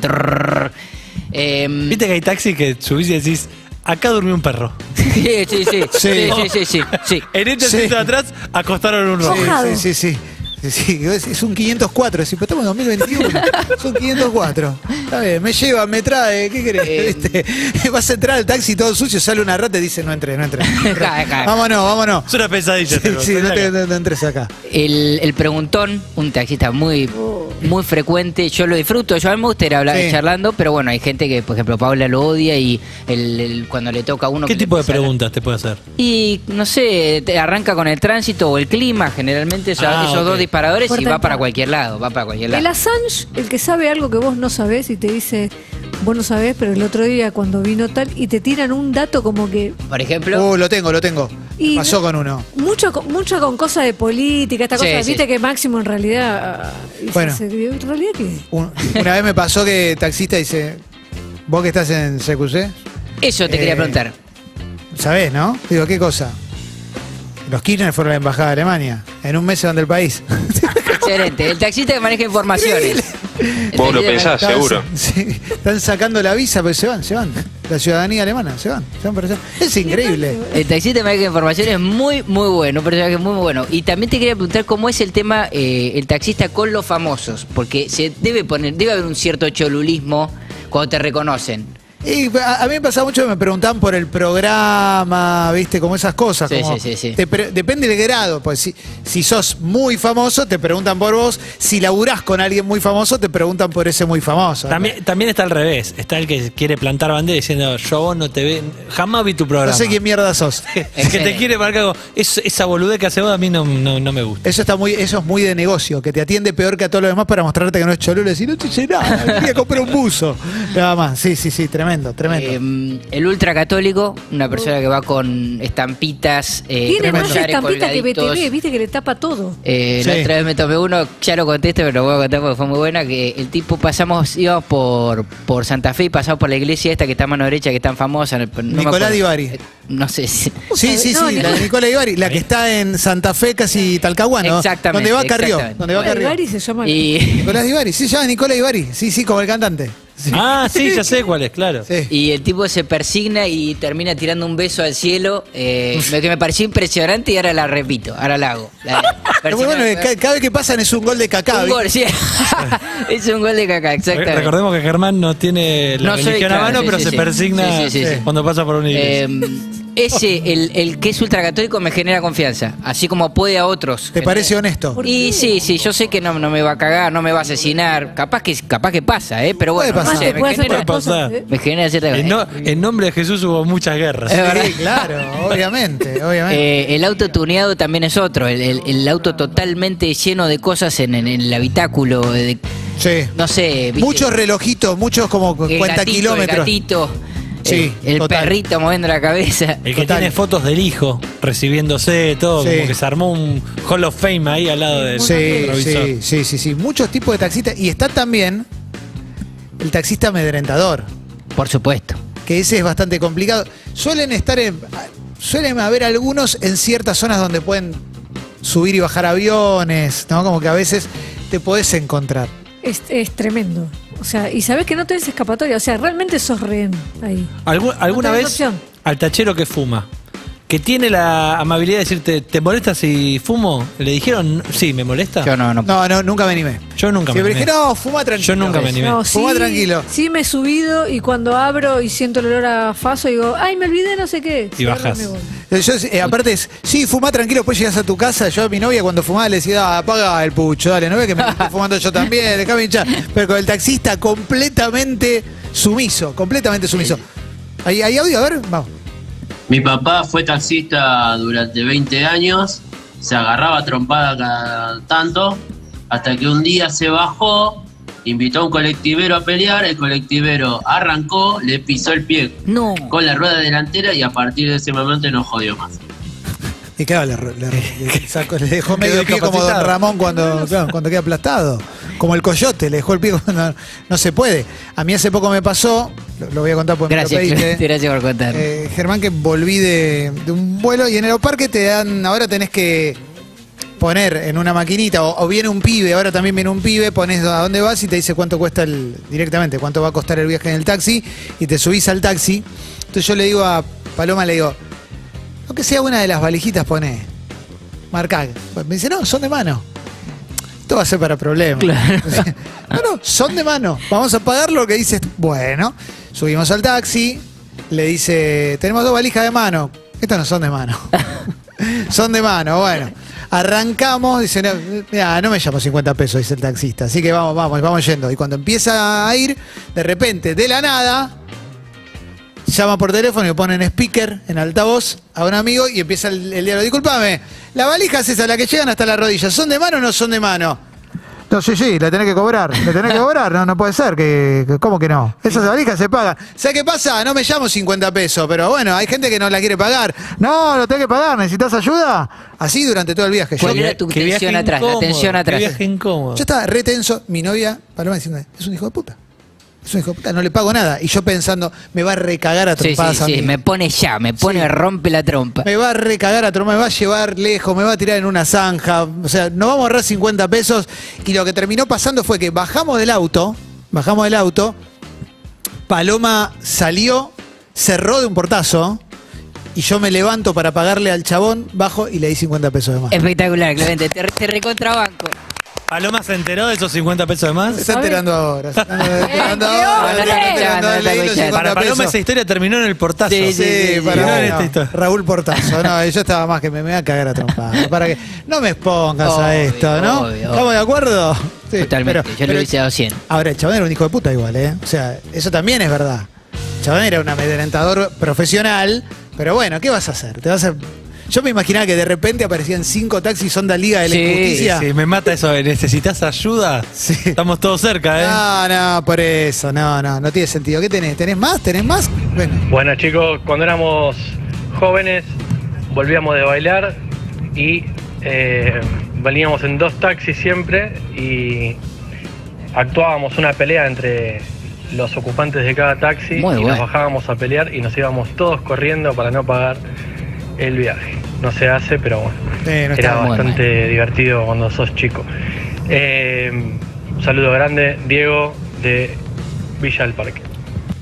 Speaker 3: Eh,
Speaker 4: Viste que hay taxis que subís y decís, acá durmió un perro. *laughs*
Speaker 3: sí, sí, sí, sí,
Speaker 2: Sí.
Speaker 3: sí, sí, sí, sí.
Speaker 4: En este
Speaker 2: Sí.
Speaker 4: asiento de atrás acostaron un rojo.
Speaker 2: Sí, sí, sí. Sí, es, es un 504, sí, pero estamos en 2021. Es un 504. Está bien, me lleva, me trae, ¿qué querés?
Speaker 3: Eh.
Speaker 2: ¿Viste? Vas a entrar al taxi todo sucio, sale una rata y dice, no entré, no entré. *laughs* Vámonos, vámonos.
Speaker 4: Es una pesadilla.
Speaker 2: Sí,
Speaker 4: pero
Speaker 2: sí, no, te, no- no entres acá.
Speaker 3: El, el preguntón, un taxista muy, muy frecuente, yo lo disfruto, yo a mí me gusta ir hablar,
Speaker 2: Sí.
Speaker 3: charlando, pero bueno, hay gente que, por ejemplo, Paula lo odia y el, el- cuando le toca a uno...
Speaker 4: ¿Qué tipo de
Speaker 3: a-
Speaker 4: preguntas te puede hacer?
Speaker 3: Y no sé, te arranca con el tránsito o el clima, generalmente esos,
Speaker 4: Ah,
Speaker 3: esos
Speaker 4: ok.
Speaker 3: dos disparadores y va para cualquier lado, va para cualquier
Speaker 5: El
Speaker 3: lado.
Speaker 5: Assange, el que sabe algo que vos no sabés y te dice, vos no sabés, pero el otro día cuando vino tal, y te tiran un dato como que
Speaker 3: Por ejemplo,
Speaker 2: Uh, lo tengo, lo tengo.
Speaker 5: Y-
Speaker 2: Pasó con uno.
Speaker 5: mucho, con- mucho con cosas de política, esta
Speaker 3: Sí,
Speaker 5: cosa,
Speaker 3: sí.
Speaker 5: viste que Máximo en realidad... ah,
Speaker 2: Bueno.
Speaker 5: se- ¿En realidad qué?
Speaker 2: Un- una vez me pasó que el taxista dice, Vos que estás en CQC,
Speaker 3: Eso te
Speaker 2: Eh,
Speaker 3: quería preguntar.
Speaker 2: sabés, ¿no? Digo, ¿qué cosa? Los Kirchner fueron a la embajada de Alemania. En un mes se van del país.
Speaker 3: Excelente. El taxista que maneja informaciones.
Speaker 8: Vos lo
Speaker 3: que
Speaker 8: pensás.
Speaker 2: Están-
Speaker 8: seguro.
Speaker 2: sí, están sacando la visa, pero se van, se van. La ciudadanía alemana, se van. Se van para allá. Es increíble.
Speaker 3: El taxista maneja informaciones es muy, muy bueno, un personaje muy, muy bueno. Y también te quería preguntar cómo es el tema, eh, el taxista con los famosos, porque se debe poner, debe haber un cierto cholulismo cuando te reconocen.
Speaker 2: Y a, a mí me pasaba mucho que me preguntaban por el programa, viste, como esas cosas.
Speaker 3: Sí,
Speaker 2: como
Speaker 3: sí, sí, sí.
Speaker 2: te pre- depende del grado, pues si, si sos muy famoso, te preguntan por vos. Si laburás con alguien muy famoso, te preguntan por ese muy famoso.
Speaker 4: También, también está al revés. Está el que quiere plantar bandera diciendo, yo a vos no te ve, jamás vi tu programa.
Speaker 2: No sé quién mierda sos. *laughs*
Speaker 4: Es que te quiere marcar algo. Es- esa boludez que hace vos a mí no, no, no me gusta.
Speaker 2: Eso está muy, eso es muy de negocio, que te atiende peor que a todos los demás para mostrarte que no es cholulo y decir, no te hice nada, quería comprar un buzo. Nada más. Sí, sí, sí, tremendo, tremendo.
Speaker 3: Eh, el ultracatólico, una persona que va con estampitas, eh,
Speaker 5: Tiene más
Speaker 3: collares
Speaker 5: estampita que. BTV, viste que le tapa todo.
Speaker 3: Eh,
Speaker 2: Sí.
Speaker 3: La otra vez me tomé uno, ya lo contesto, pero lo voy a contar porque fue muy buena, que el tipo pasamos, íbamos por, por Santa Fe y pasamos por la iglesia esta que está a mano derecha, que es tan famosa. no
Speaker 2: Nicolás. Divari.
Speaker 3: Eh, No sé si...
Speaker 2: Sí, sí,
Speaker 5: No,
Speaker 2: sí, la de Nicola Ibarri, la que está en Santa Fe, casi Talcahuano.
Speaker 3: Exactamente,
Speaker 2: Donde va Carrió. Donde va Carrió.
Speaker 5: Ibarri se llama.
Speaker 3: Y,
Speaker 2: Nicolás Ibarri, sí, se llama Nicolás Ibarri. Sí, sí, como el cantante. Sí.
Speaker 4: Ah, sí, ya sé cuál es, claro.
Speaker 2: Sí.
Speaker 3: y el tipo se persigna y termina tirando un beso al cielo, eh, lo que me pareció impresionante y ahora la repito, ahora la hago. La- *laughs*
Speaker 2: Pero bueno,
Speaker 3: persigna-
Speaker 2: ca- cada vez que pasan es un gol de Cacá.
Speaker 3: un
Speaker 2: ¿viste?
Speaker 3: gol, sí. *laughs* es un gol de caca, exactamente.
Speaker 4: Recordemos que Germán no tiene la
Speaker 3: No soy,
Speaker 4: religión a
Speaker 3: claro,
Speaker 4: mano,
Speaker 3: sí,
Speaker 4: pero
Speaker 3: sí,
Speaker 4: se
Speaker 3: sí.
Speaker 4: persigna
Speaker 3: Sí, sí, sí, sí.
Speaker 4: cuando pasa por una iglesia.
Speaker 3: Eh, ese, el, el que es ultracatólico me genera confianza, así como puede a otros.
Speaker 2: ¿Te parece honesto?
Speaker 3: Y sí, sí, yo sé que no, no me va a cagar, no me va a asesinar, capaz que capaz que pasa, ¿eh? pero
Speaker 2: Puede
Speaker 3: bueno, no
Speaker 2: pasar.
Speaker 3: sé,
Speaker 5: puede
Speaker 3: genera,
Speaker 4: pasar.
Speaker 5: ¿eh?
Speaker 3: me genera cierta
Speaker 4: en, no- en nombre de Jesús hubo muchas guerras.
Speaker 3: Es verdad.
Speaker 2: Sí, claro, obviamente, *laughs* obviamente.
Speaker 3: Eh, el auto tuneado también es otro, el, el- el auto totalmente lleno de cosas en, en el habitáculo, de-
Speaker 2: sí.
Speaker 3: no sé, ¿viste?
Speaker 2: Muchos relojitos, muchos como
Speaker 3: el
Speaker 2: cuenta
Speaker 3: gatito,
Speaker 2: kilómetros.
Speaker 3: El gatito,
Speaker 2: Sí,
Speaker 3: el, perrito moviendo la cabeza.
Speaker 4: El que
Speaker 2: Total.
Speaker 4: tiene fotos del hijo recibiéndose, todo,
Speaker 2: Sí.
Speaker 4: como que se armó un Hall of Fame ahí al lado del
Speaker 2: Sí, sí, sí, sí, sí. Muchos tipos de taxistas. Y está también el taxista amedrentador,
Speaker 3: Por supuesto.
Speaker 2: que ese es bastante complicado. Suelen estar en. Suelen haber algunos en ciertas zonas donde pueden subir y bajar aviones, ¿no? Como que a veces te podés encontrar.
Speaker 5: Es, es tremendo. O sea, y sabes que no tenés escapatoria. O sea, realmente sos rehén ahí.
Speaker 4: ¿Algu- ¿Alguna
Speaker 5: No
Speaker 4: vez
Speaker 5: opción.
Speaker 4: al tachero que fuma, que tiene la amabilidad de decirte, ¿te molesta si fumo? ¿Le dijeron, sí, me molesta?
Speaker 3: Yo no, no.
Speaker 2: No, no, nunca me animé.
Speaker 4: Yo nunca
Speaker 2: Siempre
Speaker 4: me
Speaker 2: dije,
Speaker 4: animé.
Speaker 2: no, fuma tranquilo.
Speaker 4: Yo nunca me animé.
Speaker 5: No,
Speaker 2: Fumá
Speaker 5: sí,
Speaker 2: tranquilo.
Speaker 5: Sí, me he subido y cuando abro y siento el olor a faso, digo, ay, me olvidé no sé qué.
Speaker 4: Y
Speaker 5: Cierro
Speaker 4: bajás.
Speaker 5: me voy.
Speaker 2: Yo, eh, aparte es, sí, fumá tranquilo, después llegas a tu casa. Yo a mi novia cuando fumaba le decía, "Ah, apaga el pucho, dale, no ve que me estoy fumando yo también, déjame hinchar. Pero con el taxista completamente sumiso, completamente sumiso. ¿Hay, hay audio? A ver, vamos.
Speaker 9: Mi papá fue taxista durante 20 años, se agarraba trompada cada tanto, hasta que un día se bajó, invitó a un colectivero a pelear, el colectivero arrancó, le pisó el pie
Speaker 3: No.
Speaker 9: con la rueda delantera y a partir de ese momento no jodió más.
Speaker 2: Y claro, le, le- le *laughs* sacó- le dejó *laughs* medio pie como Don. Ramón cuando, claro, cuando queda aplastado. Como el coyote, le dejó el pie cuando no se puede. A mí hace poco me pasó, lo, lo voy a contar porque
Speaker 3: Gracias,
Speaker 2: me lo pediste. *laughs*
Speaker 3: gracias por contar.
Speaker 2: Eh, Germán, que volví de, de un vuelo y en el aeroparque te dan, ahora tenés que poner en una maquinita, o, o viene un pibe, ahora también viene un pibe, pones a dónde vas y te dice cuánto cuesta el, directamente, cuánto va a costar el viaje en el taxi, y te subís al taxi. Entonces yo le digo a Paloma, le digo, aunque sea una de las valijitas, pone, marcá. Me dice, no, son de mano. Esto va a ser para problemas. *laughs* No, no, son de mano. Vamos a pagar lo que dices. Bueno, subimos al taxi. Le dice, tenemos dos valijas de mano. Estas no son de mano. *laughs* son de mano, bueno. Arrancamos, dice, no, mira, no me llamo 50 pesos, dice el taxista. Así que vamos, vamos, vamos yendo. Y cuando empieza a ir, de repente, de la nada, llama por teléfono y pone en speaker, en altavoz, a un amigo y empieza el, el diálogo. Disculpame, la valija es esa, la que llegan hasta la rodilla. ¿Son de mano o no son de mano? No, sí, sí, la tenés que cobrar. La tenés que cobrar, no, no puede ser. que que- ¿Cómo que no? Esas valijas se pagan. ¿Sabes qué pasa? No me llamo 50 pesos, pero bueno, hay gente que no la quiere pagar. No, lo tenés que pagar, ¿necesitas ayuda? Así durante todo el viaje. Yo,
Speaker 3: ¿Cuál era tu
Speaker 4: Qué
Speaker 3: tensión atrás? La tensión
Speaker 4: qué
Speaker 3: atrás.
Speaker 4: viaje incómodo.
Speaker 2: yo estaba re tenso, mi novia, Paloma, diciendo, es un hijo de puta. Hijo de puta, no le pago nada. Y yo pensando, me va a recagar a
Speaker 3: Sí, sí,
Speaker 2: trompadas a
Speaker 3: sí,
Speaker 2: mí.
Speaker 3: me pone ya, me pone,
Speaker 2: Sí.
Speaker 3: rompe la trompa.
Speaker 2: Me va a recagar a trompadas, me va a llevar lejos, me va a tirar en una zanja. O sea, nos vamos a ahorrar 50 pesos. Y lo que terminó pasando fue que bajamos del auto, bajamos del auto, Paloma salió, cerró de un portazo. Y yo me levanto para pagarle al chabón, bajo y le di 50 pesos de más.
Speaker 3: Espectacular, Clemente, te, te recontrabanco.
Speaker 4: Paloma se enteró de esos 50 pesos de más.
Speaker 2: Se está enterando ahora. Se está enterando *laughs*
Speaker 5: Eh,
Speaker 2: ahora.
Speaker 5: qué
Speaker 2: se está enterando
Speaker 3: hombre.
Speaker 2: ahora, leí los
Speaker 3: Para
Speaker 2: 50
Speaker 4: Para Paloma
Speaker 2: pesos.
Speaker 4: esa historia terminó en el portazo.
Speaker 3: Sí,
Speaker 2: Sí,
Speaker 3: sí, sí,
Speaker 2: para
Speaker 4: sí.
Speaker 2: no,
Speaker 4: Esta historia.
Speaker 2: Raúl Portazo, no, yo estaba más que me, me voy a cagar a trompada. Para que no me expongas a
Speaker 3: Obvio,
Speaker 2: esto, ¿no?
Speaker 3: obvio,
Speaker 2: ¿Estamos de acuerdo? Sí,
Speaker 3: Totalmente,
Speaker 2: pero-
Speaker 3: yo le
Speaker 2: pero-
Speaker 3: hubiese dado 100.
Speaker 2: Ahora, el chabón era un hijo de puta igual, ¿eh? O sea, eso también es verdad. El chabón era un amedrentador profesional, pero bueno, ¿qué vas a hacer? Te vas a... Yo me imaginaba que de repente aparecían cinco taxis Sonda Liga de la
Speaker 3: Sí,
Speaker 2: Injusticia.
Speaker 4: Sí, me mata eso. ¿Necesitas ayuda?
Speaker 2: Sí.
Speaker 4: Estamos todos cerca, ¿eh?
Speaker 2: No, no, por eso, no, no, no tiene sentido. ¿Qué tenés? ¿Tenés más? ¿Tenés más? Bueno,
Speaker 8: Bueno chicos, cuando éramos jóvenes volvíamos de bailar y eh, veníamos en dos taxis siempre y actuábamos una pelea entre los ocupantes de cada taxi
Speaker 3: Muy
Speaker 8: y
Speaker 3: bueno.
Speaker 8: nos bajábamos a pelear y nos íbamos todos corriendo para no pagar el viaje. No se hace, pero bueno,
Speaker 2: eh, no
Speaker 8: era bastante divertido cuando sos chico. Eh, un saludo grande, Diego de Villa del Parque.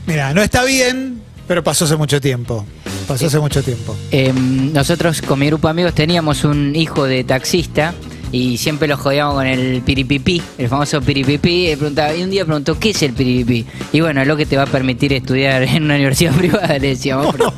Speaker 2: Mira, no está bien, pero pasó hace mucho tiempo. Pasó hace mucho tiempo.
Speaker 3: Eh, nosotros con mi grupo de amigos teníamos un hijo de taxista y siempre lo jodíamos con el piripipí, el famoso piripipí. Él preguntaba- y un día preguntó, ¿qué es el piripipí? Y bueno, es lo que te va a permitir estudiar *laughs* en una universidad *laughs* privada, le decíamos. *laughs* pero-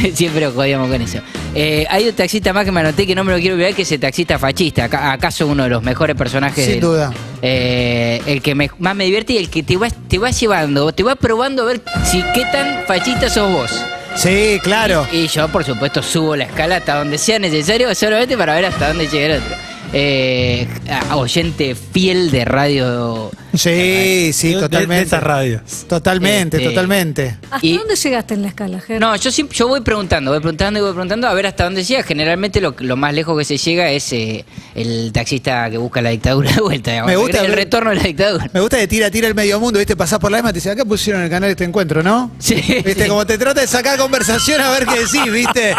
Speaker 3: *laughs* siempre jodíamos con eso. Eh, hay un taxista más que me anoté que no me lo quiero olvidar, que es el taxista fachista. Acá- ¿Acaso uno de los mejores personajes?
Speaker 2: Sin
Speaker 3: del-
Speaker 2: duda.
Speaker 3: Eh, el que me- más me divierte y el que te va, te va llevando, te va probando a ver si qué tan fachista sos vos.
Speaker 2: Sí, claro.
Speaker 3: Y yo, por supuesto, subo la escala hasta donde sea necesario, solamente para ver hasta dónde llega el otro. Eh, oyente fiel de radio.
Speaker 2: Sí, *laughs* sí,
Speaker 4: De-
Speaker 2: totalmente.
Speaker 4: De radios.
Speaker 2: Totalmente,
Speaker 3: Este,
Speaker 2: totalmente.
Speaker 5: ¿Hasta
Speaker 3: Y-
Speaker 5: dónde llegaste en la escala, Ger?
Speaker 3: No, yo siempre, yo voy preguntando, voy preguntando y voy preguntando a ver hasta dónde llega. Generalmente lo, lo más lejos que se llega es eh, el taxista que busca la dictadura *laughs* de vuelta. digamos.
Speaker 2: Me gusta
Speaker 3: el
Speaker 2: ver-
Speaker 3: retorno de la dictadura.
Speaker 2: Me gusta de tira tira el medio mundo, ¿viste? Pasás por la EMA y te dice, acá pusieron el canal este encuentro, ¿no?
Speaker 3: Sí,
Speaker 2: ¿Viste?
Speaker 3: sí.
Speaker 2: Como te trata de sacar conversación a ver qué decís, ¿viste?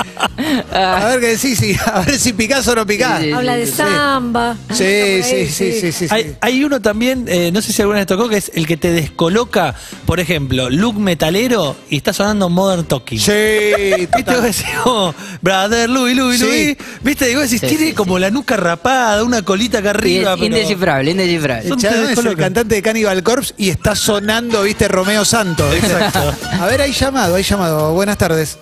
Speaker 2: A ver qué decís, sí, a ver si picás o no picás.
Speaker 3: Sí, sí,
Speaker 5: Habla de
Speaker 2: sí.
Speaker 5: samba.
Speaker 2: Sí, sí, sí, sí, sí.
Speaker 4: Hay, hay uno también, eh, no sé si alguna vez tocó, que es el que te descoloca, por ejemplo, look metalero y está sonando Modern Talking.
Speaker 2: Sí, *laughs*
Speaker 4: ¿Viste? Vos decís, oh, brother, Louis, Louis,
Speaker 2: Sí.
Speaker 4: Louis. ¿Viste? Y vos decís,
Speaker 3: Sí,
Speaker 4: tiene
Speaker 3: sí,
Speaker 4: como la nuca rapada, una colita acá arriba.
Speaker 3: es
Speaker 4: pero-
Speaker 3: indescifrable, indescifrable.
Speaker 2: El
Speaker 4: Son
Speaker 2: es el cantante de Cannibal Corpse y está sonando, ¿viste? Romeo Santos. ¿viste?
Speaker 4: Exacto.
Speaker 2: A ver, hay llamado, hay llamado. Buenas tardes.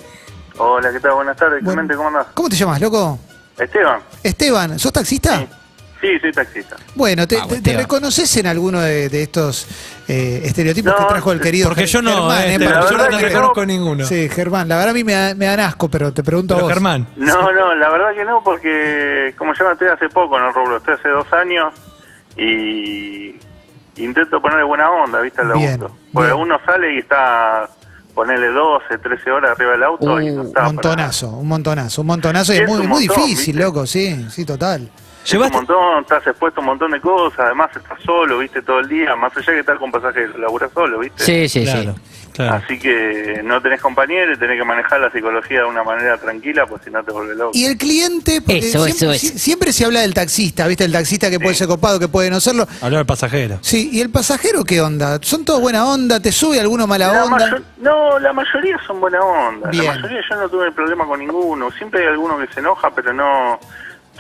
Speaker 1: Hola, ¿qué tal? Buenas tardes,
Speaker 2: Bueno.
Speaker 1: Clemente, ¿cómo andás?
Speaker 2: ¿Cómo te llamas, loco?
Speaker 1: Esteban.
Speaker 2: Esteban, ¿sos taxista?
Speaker 1: Sí, soy taxista.
Speaker 2: Bueno, ¿te,
Speaker 3: Vamos,
Speaker 2: te- reconoces en alguno de, de estos eh, estereotipos
Speaker 1: No,
Speaker 2: que trajo el querido
Speaker 4: Porque yo no,
Speaker 2: Germán?
Speaker 4: eh,
Speaker 2: eh,
Speaker 1: la
Speaker 4: yo
Speaker 1: verdad
Speaker 4: no
Speaker 1: que
Speaker 4: te
Speaker 1: no.
Speaker 4: conozco ninguno.
Speaker 2: Sí, Germán, la verdad a mí me, me dan asco, pero te pregunto a
Speaker 4: Pero
Speaker 2: vos.
Speaker 4: Germán.
Speaker 1: No, no, la verdad que no, porque como yo no estoy hace poco en el rubro, estoy hace dos años y intento ponerle buena onda, ¿viste? Al
Speaker 2: Bien,
Speaker 1: auto. Porque
Speaker 2: bien.
Speaker 1: uno sale y está, ponerle 12, 13 horas arriba del auto y no
Speaker 3: Uh,
Speaker 1: está
Speaker 2: Un montonazo, un montonazo, un montonazo y es
Speaker 1: es
Speaker 2: muy, difícil,
Speaker 1: ¿viste?
Speaker 2: loco, sí, sí, total.
Speaker 1: Es
Speaker 4: Llevaste-
Speaker 1: un montón, estás expuesto a un montón de cosas, además estás solo, ¿viste? Todo el día, más allá que estar con pasajeros, laburas solo, ¿viste?
Speaker 3: Sí, sí,
Speaker 4: Claro,
Speaker 3: sí.
Speaker 4: claro.
Speaker 1: Así que no tenés compañeros y tenés que manejar la psicología de una manera tranquila, pues si no te vuelve loco.
Speaker 2: Y el cliente, porque
Speaker 3: Eso,
Speaker 2: siempre,
Speaker 3: eso, eso.
Speaker 2: si- siempre se habla del taxista, ¿viste? El taxista que puede ser copado, que puede no serlo.
Speaker 4: Habló del pasajero.
Speaker 2: Sí, ¿y el pasajero qué onda? ¿Son todos buena onda? ¿Te sube alguno mala
Speaker 1: La
Speaker 2: onda?
Speaker 1: no, la mayoría son buena onda.
Speaker 2: Bien.
Speaker 1: La mayoría yo no tuve problema con ninguno. Siempre hay alguno que se enoja, pero no.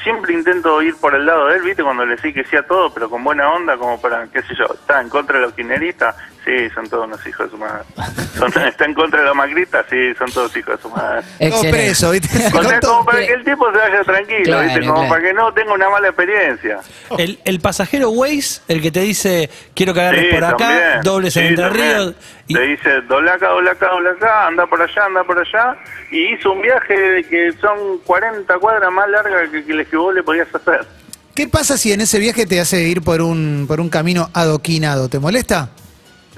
Speaker 1: Siempre intento ir por el lado de él, ¿viste? Cuando le sí que sí todo, pero con buena onda, como para, qué sé yo, está en contra de los kirchneristas, sí, son todos unos hijos de su madre. Son- *laughs* está en contra de los macristas, sí, son todos hijos de su madre.
Speaker 2: Todos
Speaker 3: Excelente.
Speaker 2: presos, ¿viste?
Speaker 1: O sea, como para que el tipo se vaya tranquilo,
Speaker 3: Claro,
Speaker 1: ¿viste? Como
Speaker 3: claro.
Speaker 1: para que no tenga una mala experiencia.
Speaker 4: El, el pasajero Waze, el que te dice, quiero que agarres
Speaker 1: Sí,
Speaker 4: por acá,
Speaker 1: también.
Speaker 4: dobles en Entre. Ríos. Y,
Speaker 1: Te dice, dobla acá, dobla acá, dobla acá, anda por allá, anda por allá. Y hizo un viaje de que son 40 cuadras más largas que, que las que vos le podías hacer.
Speaker 2: ¿Qué pasa si en ese viaje te hace ir por un, por un camino adoquinado? ¿Te molesta?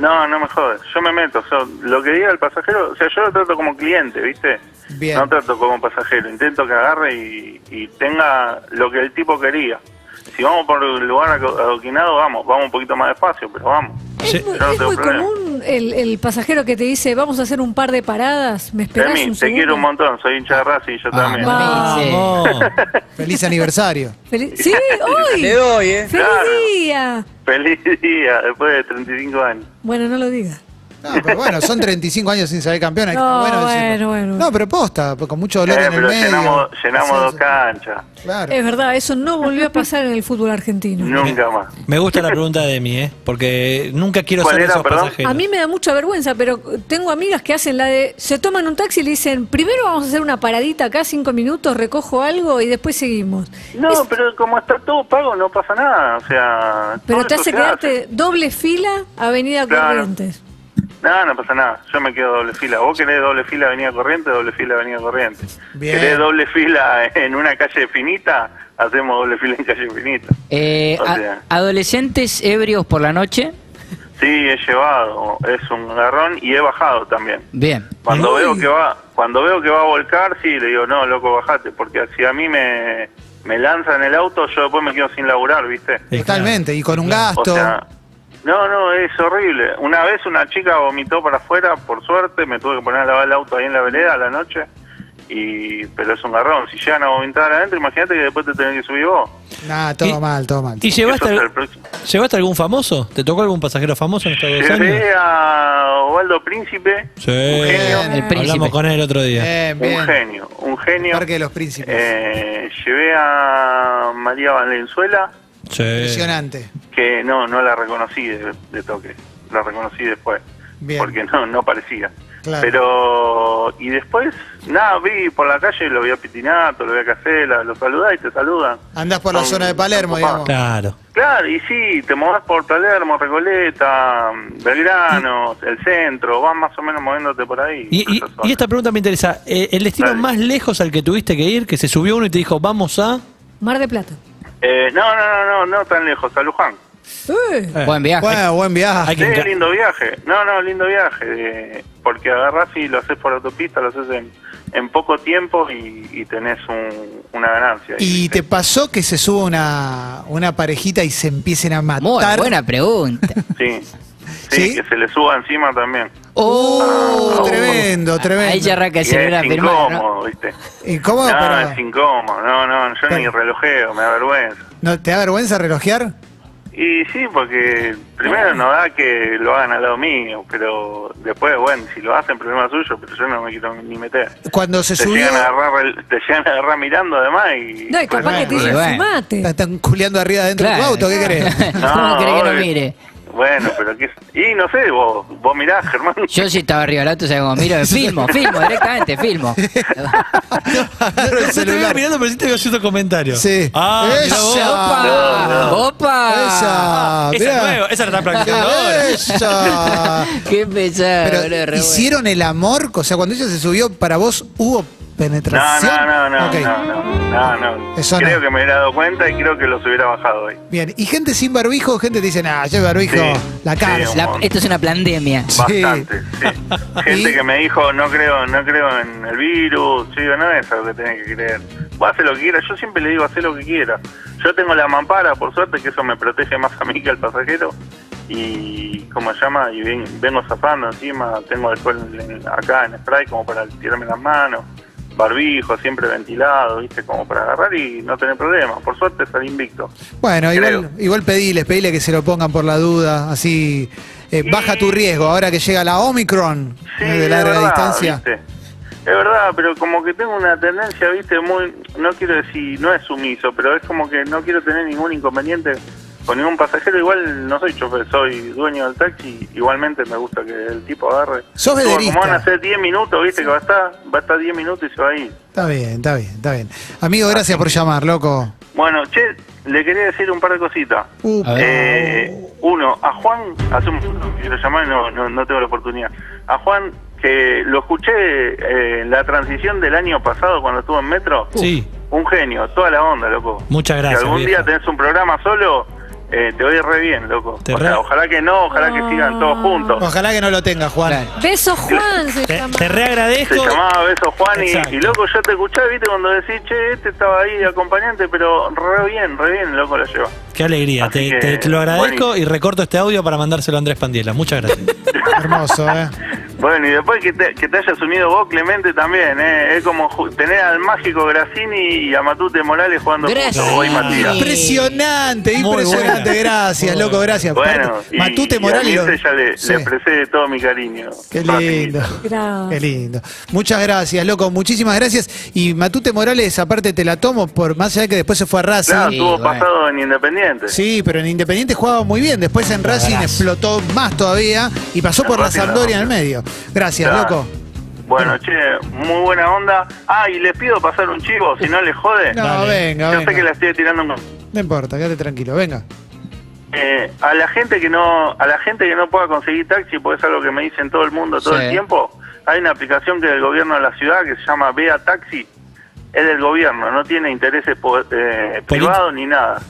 Speaker 1: No, no me jodes, yo me meto. o sea, lo que diga el pasajero, o sea, yo lo trato como cliente, ¿viste?
Speaker 2: Bien.
Speaker 1: No trato como pasajero, intento que agarre y, y tenga lo que el tipo quería. Si vamos por el lugar ado- adoquinado, vamos, vamos un poquito más despacio, pero vamos.
Speaker 5: Es muy,
Speaker 1: no
Speaker 5: es
Speaker 1: tengo
Speaker 5: muy
Speaker 1: problema.
Speaker 5: El, el pasajero que te dice, vamos a hacer un par de paradas, ¿me esperás
Speaker 1: Emi,
Speaker 5: un
Speaker 1: te
Speaker 5: segundo?
Speaker 1: quiero un montón, soy hincha de Racing, yo
Speaker 3: Ah,
Speaker 1: también.
Speaker 4: Vamos. *laughs*
Speaker 2: Feliz aniversario.
Speaker 5: Feliz- Sí, hoy.
Speaker 10: Le doy, ¿eh?
Speaker 5: ¡Feliz
Speaker 1: Claro.
Speaker 5: día!
Speaker 1: Feliz día, después de 35 años.
Speaker 5: Bueno, no lo digas.
Speaker 2: No, pero bueno, son 35 años sin saber campeón. hay
Speaker 5: No,
Speaker 2: bueno,
Speaker 5: bueno, bueno.
Speaker 2: No, pero posta, con mucho dolor
Speaker 1: Eh,
Speaker 2: en el medio.
Speaker 1: llenamos, llenamos dos canchas,
Speaker 2: Claro.
Speaker 5: Es verdad, eso no volvió a pasar en el fútbol argentino.
Speaker 1: nunca más.
Speaker 4: Me gusta la pregunta de mí, ¿eh? Porque nunca quiero
Speaker 1: ¿Cuál
Speaker 4: ser esos
Speaker 1: perdón?
Speaker 4: pasajeros.
Speaker 5: A mí me da mucha vergüenza, pero tengo amigas que hacen la de. Se toman un taxi y le dicen: primero vamos a hacer una paradita acá, cinco minutos, recojo algo y después seguimos.
Speaker 1: No,
Speaker 5: Es-
Speaker 1: pero como está todo pago, no pasa nada. O sea.
Speaker 5: pero te hace quedarte doble fila, Avenida
Speaker 1: Claro.
Speaker 5: Corrientes.
Speaker 1: No, no pasa nada. Yo me quedo doble fila. Vos querés doble fila Avenida Corriente, doble fila Avenida Corriente.
Speaker 2: Bien.
Speaker 1: Querés doble fila en una calle finita, hacemos doble fila en calle finita.
Speaker 3: Eh,
Speaker 1: O sea.
Speaker 3: adolescentes ebrios por la noche.
Speaker 1: Sí, he llevado. Es un garrón y he bajado también.
Speaker 3: Bien.
Speaker 1: Cuando
Speaker 2: Uy.
Speaker 1: veo que va, cuando veo que va a volcar, sí, le digo, no, loco, bajate, porque si a mí me, me lanzan el auto, yo después me quedo sin laburar, ¿viste?
Speaker 2: Totalmente, y con un
Speaker 1: O
Speaker 2: gasto.
Speaker 1: sea, no, no, es horrible. Una vez una chica vomitó para afuera, por suerte, me tuve que poner a lavar el auto ahí en la vereda a la noche, y pero es un garrón. Si llegan a vomitar adentro, imagínate que después te tenés que subir vos.
Speaker 2: Nah, todo
Speaker 4: Y-
Speaker 2: mal, todo mal.
Speaker 4: ¿Y llevaste, al- llevaste algún famoso? ¿Te tocó algún pasajero famoso en estos dos años?
Speaker 1: Llevé a Osvaldo Príncipe,
Speaker 4: Sí.
Speaker 1: un genio,
Speaker 3: El príncipe.
Speaker 4: Hablamos con él el otro día.
Speaker 2: Bien,
Speaker 1: un genio, un genio.
Speaker 2: Parque de los Príncipes.
Speaker 1: Eh, llevé a María Valenzuela,
Speaker 4: Sí.
Speaker 2: Impresionante.
Speaker 1: que no no la reconocí de, de toque, la reconocí después,
Speaker 2: Bien.
Speaker 1: porque no no parecía.
Speaker 2: Claro.
Speaker 1: Pero, y después, nada, vi por la calle, lo vi a Pitinato, lo vi a Casela, lo saludás y te saludan.
Speaker 2: Andás por la
Speaker 1: Son-
Speaker 2: zona de Palermo, digamos.
Speaker 4: Claro.
Speaker 1: Claro, y sí, te movés por Palermo, Recoleta, Belgrano, el centro, vas más o menos moviéndote por ahí.
Speaker 4: Y, y- esta pregunta me interesa. Eh, ¿El destino
Speaker 1: Dale.
Speaker 4: más lejos al que tuviste que ir, que se subió uno y te dijo, vamos a...
Speaker 5: Mar de Plata.
Speaker 1: Eh, no, no, no, no, no tan lejos, a Luján.
Speaker 5: Eh,
Speaker 4: Eh,
Speaker 3: Buen viaje.
Speaker 2: Bueno, buen viaje.
Speaker 4: Hay que
Speaker 1: Sí,
Speaker 4: enca-
Speaker 1: lindo viaje. No, no, lindo viaje. eh, porque agarrás y lo haces por autopista, lo haces en, en poco tiempo y, y tenés un- una ganancia.
Speaker 2: ¿Y te pasó que se suba una, una parejita y se empiecen a matar?
Speaker 3: Muy buena pregunta.
Speaker 1: Sí.
Speaker 2: ¿Sí?
Speaker 1: Sí, que se le suba encima también.
Speaker 2: ¡Oh! Tremendo, tremendo.
Speaker 3: Ahí ya arranca el a firmar, ¿no?
Speaker 1: incómodo, ¿viste?
Speaker 2: ¿Y cómo?
Speaker 1: No,
Speaker 2: Pero-
Speaker 1: es incómodo. No, no, yo ni relojeo, me da vergüenza.
Speaker 2: ¿No ¿Te da vergüenza relojear?
Speaker 1: Y sí, porque primero no da que lo hagan al lado mío, pero después, bueno, si lo hacen, problema suyo, pero yo no me quiero ni meter.
Speaker 2: Cuando se
Speaker 1: Te
Speaker 2: subió,
Speaker 1: llegan, a agarrar, te llegan a agarrar mirando además y...
Speaker 5: no, y capaz que te dicen,
Speaker 3: bueno.
Speaker 5: sumate.
Speaker 2: están culeando arriba dentro de tu
Speaker 3: Claro.
Speaker 2: auto, ¿qué *laughs* querés?
Speaker 3: ¿Cómo querés que lo
Speaker 1: obvio.
Speaker 3: mire?
Speaker 1: Bueno, pero que... Y no sé, vos, vos mirás, Germán. *laughs*
Speaker 3: Yo si estaba arriba del auto, ¿sabes cómo miro? Filmo, filmo, directamente, filmo.
Speaker 2: Agarro *laughs* el
Speaker 4: No te mirando, pero sí te veo haciendo comentarios.
Speaker 2: Sí.
Speaker 4: Ah.
Speaker 2: Esa.
Speaker 3: ¡Opa! ¡Opa!
Speaker 2: Esa,
Speaker 4: Esa es
Speaker 2: mirá.
Speaker 4: nueva, esa la están practicando ahora.
Speaker 2: Esa. *laughs*
Speaker 3: ¡Qué pesado!
Speaker 2: Pero,
Speaker 3: bueno.
Speaker 2: ¿hicieron el amor? O sea, cuando ella se subió, ¿para vos hubo
Speaker 1: No,
Speaker 2: penetración?
Speaker 1: no, no, no,
Speaker 2: Ok.
Speaker 1: no, no, no, no.
Speaker 2: Eso
Speaker 1: creo
Speaker 2: no.
Speaker 1: que me hubiera dado cuenta y creo que los hubiera bajado hoy.
Speaker 2: Bien, y gente sin barbijo, gente te dice, nah, yo barbijo,
Speaker 1: Sí,
Speaker 2: la
Speaker 1: sí,
Speaker 2: cárcel.
Speaker 3: La- esto es una pandemia.
Speaker 2: Sí.
Speaker 1: Bastante, sí. *laughs* Gente
Speaker 2: ¿Y?
Speaker 1: que me dijo, no creo no creo en el virus. Yo digo, no es algo que tenés que creer. Vos haces lo que quieras. Yo siempre le digo, haz lo que quieras. Yo tengo la mampara, por suerte, que eso me protege más a mí que al pasajero. Y, ¿cómo se llama? Y ven- vengo zafando encima. Tengo alcohol en- acá en spray como para tirarme las manos. Barbijo, siempre ventilado, ¿viste? Como para agarrar y no tener problemas. Por suerte salí invicto.
Speaker 2: Bueno, igual, igual pediles, pedile que se lo pongan por la duda, así eh, baja tu riesgo. Ahora que llega la Omicron
Speaker 1: Sí,
Speaker 2: de larga
Speaker 1: verdad,
Speaker 2: distancia.
Speaker 1: ¿viste? Es verdad, pero como que tengo una tendencia, viste, muy, no quiero decir, no es sumiso, pero es como que no quiero tener ningún inconveniente con ningún pasajero. Igual no soy chofer, soy dueño del taxi. Igualmente me gusta que el tipo agarre.
Speaker 2: Sos
Speaker 1: Como- van a ser 10 minutos, viste, que va a estar, va a estar 10 minutos y se va a ir.
Speaker 2: Está bien, está bien, está bien. Amigo, gracias por llamar, loco.
Speaker 1: Bueno, che, le quería decir un par de cositas.
Speaker 2: Uh,
Speaker 3: A ver.
Speaker 1: Eh, uno, a Juan, hace un que quiero llamar y no, no, no tengo la oportunidad. A Juan, que lo escuché eh, en la transición del año pasado cuando estuvo en Metro.
Speaker 4: Sí.
Speaker 1: Un genio, toda la onda, loco.
Speaker 4: Muchas gracias,
Speaker 1: Si algún
Speaker 4: viejo.
Speaker 1: día tenés un programa solo, eh, te voy re bien, loco.
Speaker 4: Te
Speaker 1: O
Speaker 4: re-
Speaker 1: sea, ojalá que no, ojalá que sigan todos juntos.
Speaker 2: Ojalá que no lo tenga, Juan.
Speaker 3: Claro.
Speaker 5: Beso Juan se
Speaker 4: Te,
Speaker 5: llama.
Speaker 4: te
Speaker 1: Se
Speaker 4: reagradezco.
Speaker 1: llamaba Beso Juan y,
Speaker 4: Exacto.
Speaker 1: y, loco, yo te escuché, viste, cuando decís, che, este estaba ahí de acompañante, pero re bien, re bien, loco, lo lleva.
Speaker 4: Qué alegría.
Speaker 1: Así
Speaker 4: Te,
Speaker 1: que,
Speaker 4: te- te lo agradezco
Speaker 1: buenísimo.
Speaker 4: y recorto este audio para mandárselo a Andrés Pandiela. Muchas gracias. *laughs*
Speaker 2: Hermoso, ¿eh?
Speaker 1: Bueno, y después que te, que te hayas unido vos, Clemente, también, ¿eh? Es como tener al mágico Grassini y a Matute Morales jugando
Speaker 3: Gracias.
Speaker 1: juntos, vos y Matías.
Speaker 2: Impresionante, impresionante. Gracias, loco, gracias.
Speaker 1: Bueno, y,
Speaker 2: Matute
Speaker 1: y
Speaker 2: Morales.
Speaker 1: a Mirce ya le,
Speaker 2: Sí.
Speaker 1: le todo mi cariño.
Speaker 2: Qué lindo.
Speaker 5: Gracias.
Speaker 2: Qué lindo. Muchas gracias, loco. Muchísimas gracias. Y Matute Morales, aparte te la tomo por más allá de que después se fue a Racing.
Speaker 1: Claro,
Speaker 3: Sí,
Speaker 1: estuvo
Speaker 3: bueno.
Speaker 1: pasado en Independiente.
Speaker 2: Sí, pero en Independiente jugaba muy bien. Después en Racing explotó más todavía y pasó
Speaker 1: En
Speaker 2: por la
Speaker 1: Racing la
Speaker 2: Sampdoria en el medio. Gracias,
Speaker 1: Claro.
Speaker 2: loco.
Speaker 1: Bueno, che, muy buena onda. Ah, y les pido pasar un chivo, si no les jode.
Speaker 2: No,
Speaker 4: Dale.
Speaker 2: venga,
Speaker 1: Yo sé que la estoy tirando un...
Speaker 2: No importa, quédate tranquilo, venga.
Speaker 1: Eh, a la gente que no a la gente que no pueda conseguir taxi, porque es algo que me dicen todo el mundo todo
Speaker 3: Sí.
Speaker 1: el tiempo, hay una aplicación que es del gobierno de la ciudad que se llama Vea Taxi, es del gobierno, no tiene intereses po- eh, privados ni nada.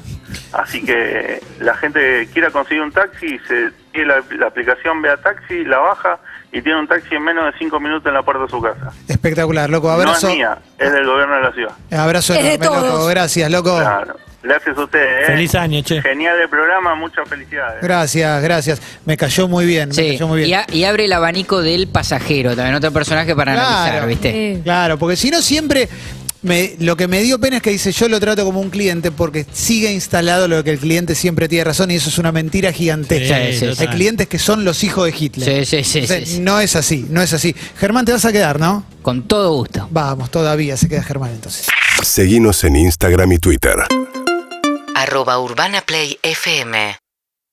Speaker 1: Así que la gente que quiera conseguir un taxi, se tiene la, la aplicación Vea Taxi, la baja y tiene un taxi en menos de cinco minutos en la puerta de su casa.
Speaker 2: Espectacular, loco.
Speaker 1: No
Speaker 2: Abrazo.
Speaker 1: es mía, es del gobierno de la ciudad.
Speaker 2: Abrazo
Speaker 5: Es de
Speaker 2: enorme, loco. Gracias, loco.
Speaker 1: Claro. Gracias a ustedes. ¿eh?
Speaker 4: Feliz año, che.
Speaker 1: Genial el programa, muchas felicidades.
Speaker 2: Gracias, gracias. Me cayó muy bien. Me
Speaker 3: Sí,
Speaker 2: cayó muy bien.
Speaker 3: y, a- y abre el abanico del pasajero, también otro personaje para analizar,
Speaker 2: Claro.
Speaker 3: ¿viste?
Speaker 5: Sí.
Speaker 2: Claro, porque si no siempre me, lo que me dio pena es que dice yo lo trato como un cliente porque sigue instalado lo que el cliente siempre tiene razón y eso es una mentira gigantesca.
Speaker 3: Sí, sí,
Speaker 2: Hay
Speaker 3: sí.
Speaker 2: clientes que son los hijos de Hitler.
Speaker 3: Sí, sí, sí,
Speaker 2: Entonces,
Speaker 3: sí, sí.
Speaker 2: No es así, no es así. Germán, te vas a quedar, ¿no?
Speaker 3: Con todo gusto.
Speaker 2: Vamos, todavía se queda Germán entonces.
Speaker 10: Seguinos en Instagram y Twitter.
Speaker 11: arroba Urbana Play FM